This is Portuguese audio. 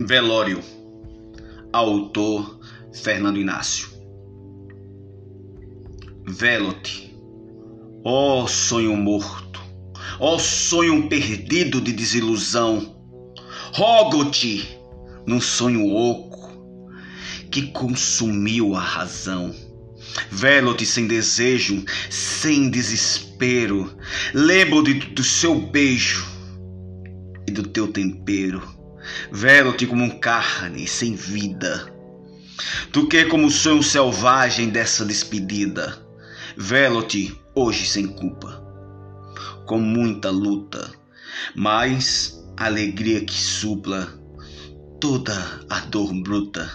Velório. Autor Fernando Inácio. Velote. Ó oh, sonho morto, ó oh, sonho perdido de desilusão. Rogo-te num sonho oco que consumiu a razão. Velo-te sem desejo, sem desespero. Lembro-te do seu beijo e do teu tempero Velo-te como carne sem vida. Tu que como sonho selvagem dessa despedida. Velo-te hoje sem culpa, com muita luta, mas alegria que supla toda a dor bruta